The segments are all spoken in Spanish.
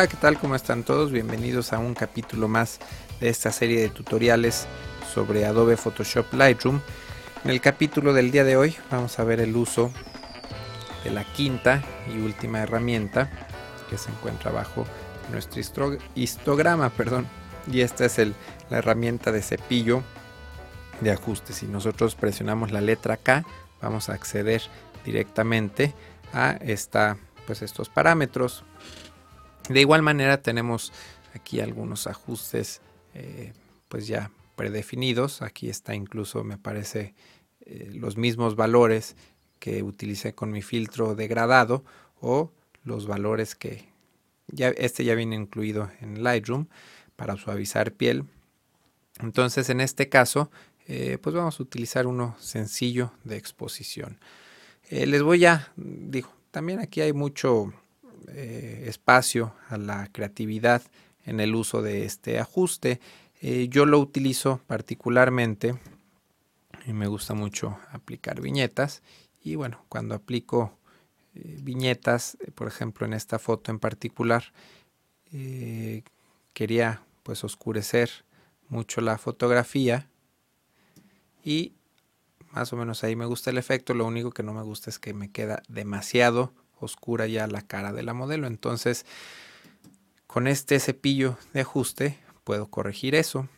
Hola, ¿qué tal? ¿Cómo están todos? Bienvenidos a un capítulo más de esta serie de tutoriales sobre Adobe Photoshop Lightroom. En el capítulo del día de hoy vamos a ver el uso de la quinta y última herramienta que se encuentra bajo nuestro histograma, perdón. Y esta es la herramienta de cepillo de ajuste. Si nosotros presionamos la letra K, vamos a acceder directamente a pues estos parámetros. De igual manera tenemos aquí algunos ajustes eh, pues ya predefinidos. Aquí está incluso me parece eh, los mismos valores que utilicé con mi filtro degradado o los valores que ya este ya viene incluido en Lightroom para suavizar piel. Entonces en este caso eh, pues vamos a utilizar uno sencillo de exposición. les voy a, digo, también aquí hay mucho eh, espacio a la creatividad en el uso de este ajuste. Eh, yo lo utilizo particularmente y me gusta mucho aplicar viñetas. Y bueno, cuando aplico eh, viñetas, por ejemplo en esta foto en particular, quería pues oscurecer mucho la fotografía y más o menos ahí me gusta el efecto, lo único que no me gusta es que me queda demasiado oscura ya la cara de la modelo. Entonces, con este cepillo de ajuste puedo corregir eso.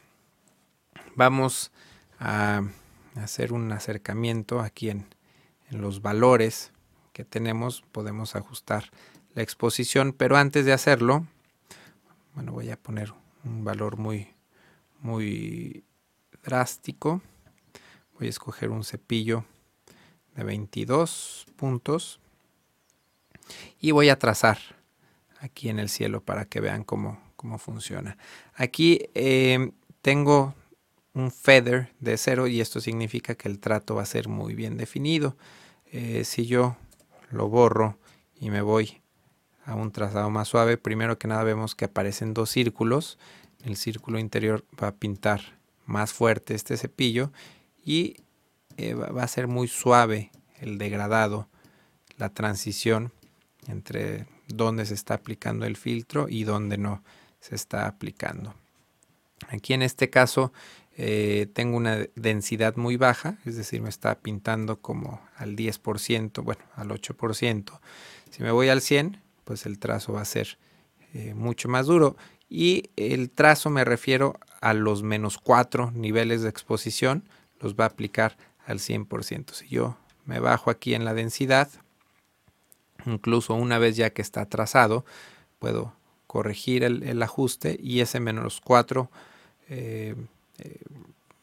Vamos a hacer un acercamiento aquí en, en los valores que tenemos. Podemos ajustar la exposición, pero antes de hacerlo, bueno, voy a poner un valor muy, muy drástico voy a escoger un cepillo de 22 puntos y voy a trazar aquí en el cielo para que vean cómo, cómo funciona. Aquí eh, tengo un feather de cero y esto significa que el trato va a ser muy bien definido. Eh, si yo lo borro y me voy a un trazado más suave, primero que nada vemos que aparecen dos círculos. El círculo interior va a pintar más fuerte este cepillo y eh, va a ser muy suave el degradado, la transición entre dónde se está aplicando el filtro y dónde no se está aplicando. Aquí en este caso eh, tengo una densidad muy baja, es decir, me está pintando como al 10%, bueno, al 8%. Si me voy al 100, pues el trazo va a ser eh, mucho más duro. Y el trazo me refiero a los menos 4 niveles de exposición, los va a aplicar al 100%. Si yo me bajo aquí en la densidad, incluso una vez ya que está trazado, puedo corregir el, ajuste y ese menos 4, eh, eh,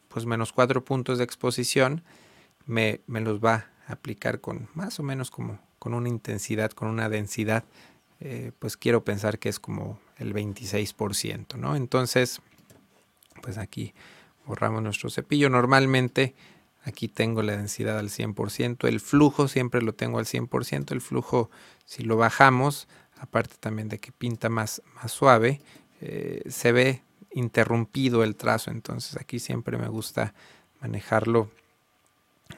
pues menos 4 puntos de exposición me, los va a aplicar con más o menos como con una intensidad, con una densidad, eh, pues quiero pensar que es como el 26%, ¿no? Entonces, pues aquí borramos nuestro cepillo. Normalmente aquí tengo la densidad al 100%, el flujo siempre lo tengo al 100%, el flujo si lo bajamos, aparte también de que pinta más, más suave, eh, se ve interrumpido el trazo, entonces aquí siempre me gusta manejarlo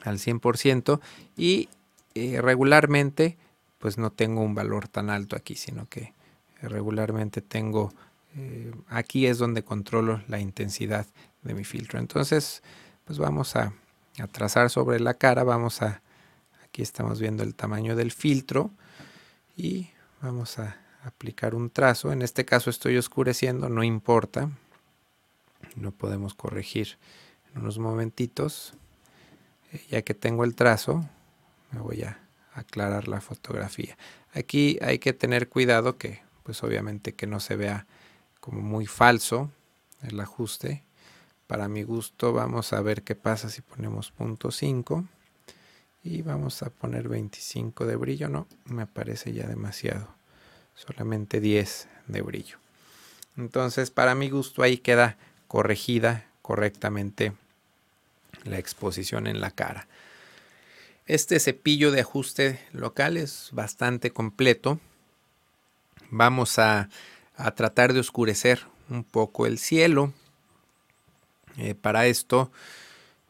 al 100% y eh, regularmente pues no tengo un valor tan alto aquí, sino que regularmente tengo eh, aquí es donde controlo la intensidad de mi filtro. Entonces, pues vamos a, trazar sobre la cara. Vamos a, aquí estamos viendo el tamaño del filtro y vamos a aplicar un trazo. En este caso estoy oscureciendo, no importa. No podemos corregir en unos momentitos. Eh, ya que tengo el trazo, me voy a aclarar la fotografía. Aquí hay que tener cuidado que, pues obviamente que no se vea como muy falso el ajuste. Para mi gusto vamos a ver qué pasa si ponemos punto 5 y vamos a poner 25 de brillo. No, me parece ya demasiado. Solamente 10 de brillo. Entonces para mi gusto ahí queda corregida correctamente la exposición en la cara. Este cepillo de ajuste local es bastante completo. Vamos a a tratar de oscurecer un poco el cielo. Eh, para esto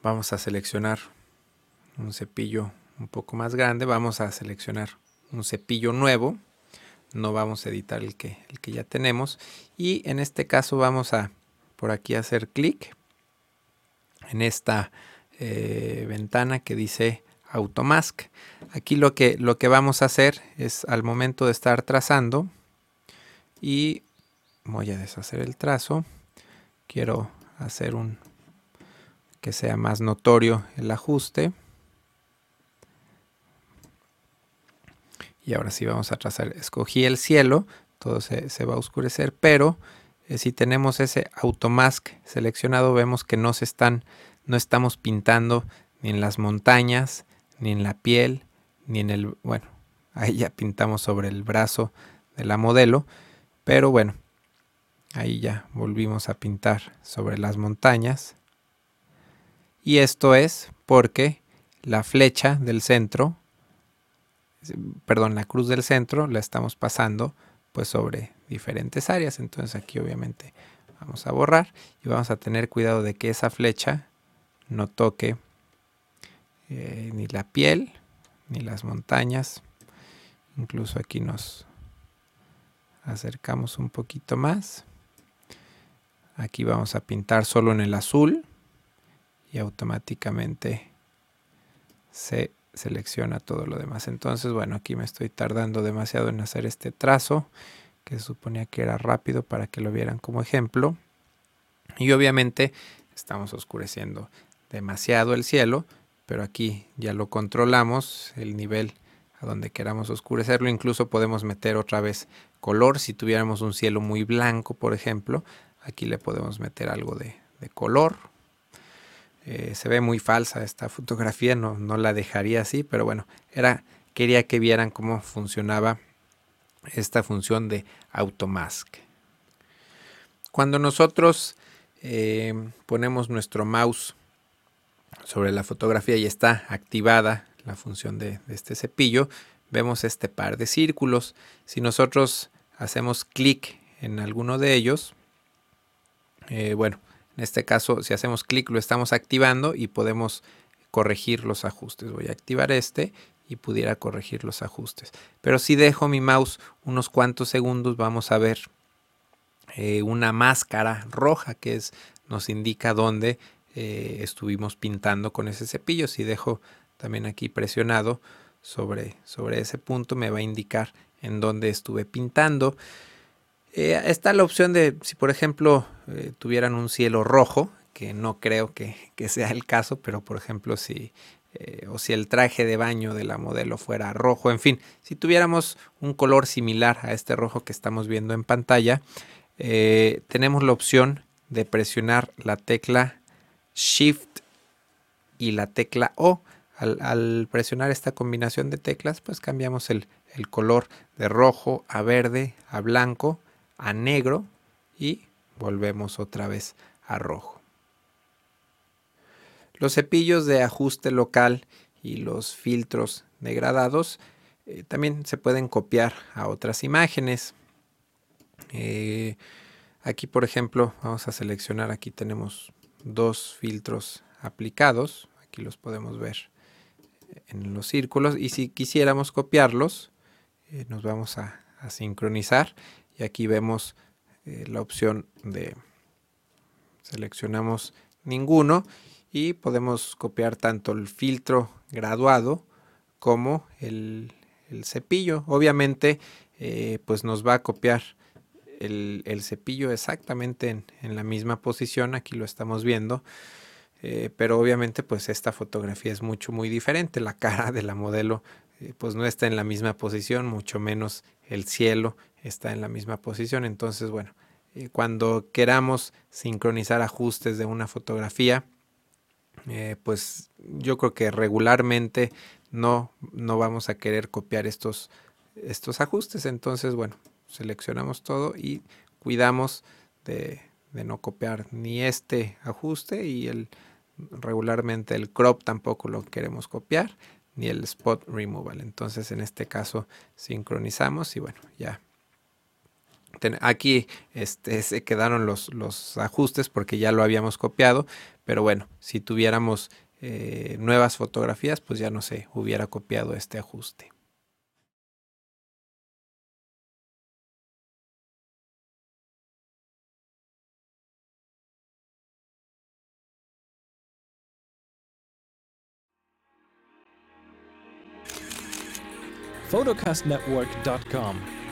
vamos a seleccionar un cepillo un poco más grande. Vamos a seleccionar un cepillo nuevo. no vamos a editar el que, el que ya tenemos. Y en este caso vamos a por aquí hacer clic en esta eh, ventana que dice Automask. Aquí lo que, lo que vamos a hacer es al momento de estar trazando y voy a deshacer el trazo. Quiero hacer un que sea más notorio el ajuste. Y ahora sí vamos a trazar. Escogí el cielo, todo se, va a oscurecer, pero eh, si tenemos ese automask seleccionado, vemos que no se están, no estamos pintando ni en las montañas, ni en la piel, ni en el, bueno, ahí ya pintamos sobre el brazo de la modelo, pero bueno, ahí ya volvimos a pintar sobre las montañas. Y esto es porque la flecha del centro perdón, la cruz del centro la estamos pasando pues sobre diferentes áreas. Entonces aquí obviamente vamos a borrar y vamos a tener cuidado de que esa flecha no toque eh, ni la piel ni las montañas. Incluso aquí nos acercamos un poquito más. Aquí vamos a pintar solo en el azul y automáticamente se selecciona todo lo demás. Entonces, bueno, aquí me estoy tardando demasiado en hacer este trazo, que se suponía que era rápido para que lo vieran como ejemplo. Y obviamente estamos oscureciendo demasiado el cielo, pero aquí ya lo controlamos, el nivel a donde queramos oscurecerlo. Incluso podemos meter otra vez color. Si tuviéramos un cielo muy blanco, por ejemplo, aquí le podemos meter algo de, color eh, se ve muy falsa esta fotografía, no, no la dejaría así, pero bueno, era, quería que vieran cómo funcionaba esta función de automask. Cuando nosotros eh, ponemos nuestro mouse sobre la fotografía y está activada la función de, este cepillo, vemos este par de círculos. Si nosotros hacemos clic en alguno de ellos, eh, bueno, en este caso, si hacemos clic, lo estamos activando y podemos corregir los ajustes. Voy a activar este y pudiera corregir los ajustes. Pero si dejo mi mouse unos cuantos segundos, vamos a ver eh, una máscara roja que nos indica dónde eh, estuvimos pintando con ese cepillo. Si dejo también aquí presionado sobre, sobre ese punto, me va a indicar en dónde estuve pintando. Eh, está la opción de, si por ejemplo eh, tuvieran un cielo rojo, que no creo que, sea el caso, pero por ejemplo si, eh, o si el traje de baño de la modelo fuera rojo, en fin, si tuviéramos un color similar a este rojo que estamos viendo en pantalla, tenemos la opción de presionar la tecla Shift y la tecla O. Al, presionar esta combinación de teclas, pues cambiamos el color de rojo a verde a blanco a negro y volvemos otra vez a rojo. Los cepillos de ajuste local y los filtros degradados eh, también se pueden copiar a otras imágenes. Eh, aquí por ejemplo vamos a seleccionar, aquí tenemos dos filtros aplicados, aquí los podemos ver en los círculos y si quisiéramos copiarlos eh, nos vamos a sincronizar y aquí vemos eh, la opción de seleccionamos ninguno y podemos copiar tanto el filtro graduado como el, cepillo. Obviamente eh, pues nos va a copiar el, cepillo exactamente en, la misma posición, aquí lo estamos viendo. Eh, pero obviamente pues esta fotografía es mucho muy diferente, la cara de la modelo pues no está en la misma posición, mucho menos el cielo está en la misma posición. Entonces, bueno, eh, cuando queramos sincronizar ajustes de una fotografía, eh, pues yo creo que regularmente no, no vamos a querer copiar estos, estos ajustes. Entonces, bueno, seleccionamos todo y cuidamos de, de no copiar ni este ajuste y el regularmente el crop tampoco lo queremos copiar ni el spot removal. Entonces en este caso sincronizamos y bueno, ya aquí este, se quedaron los, los ajustes porque ya lo habíamos copiado, pero bueno, si tuviéramos eh, nuevas fotografías, pues ya no se hubiera copiado este ajuste. photocastnetwork.com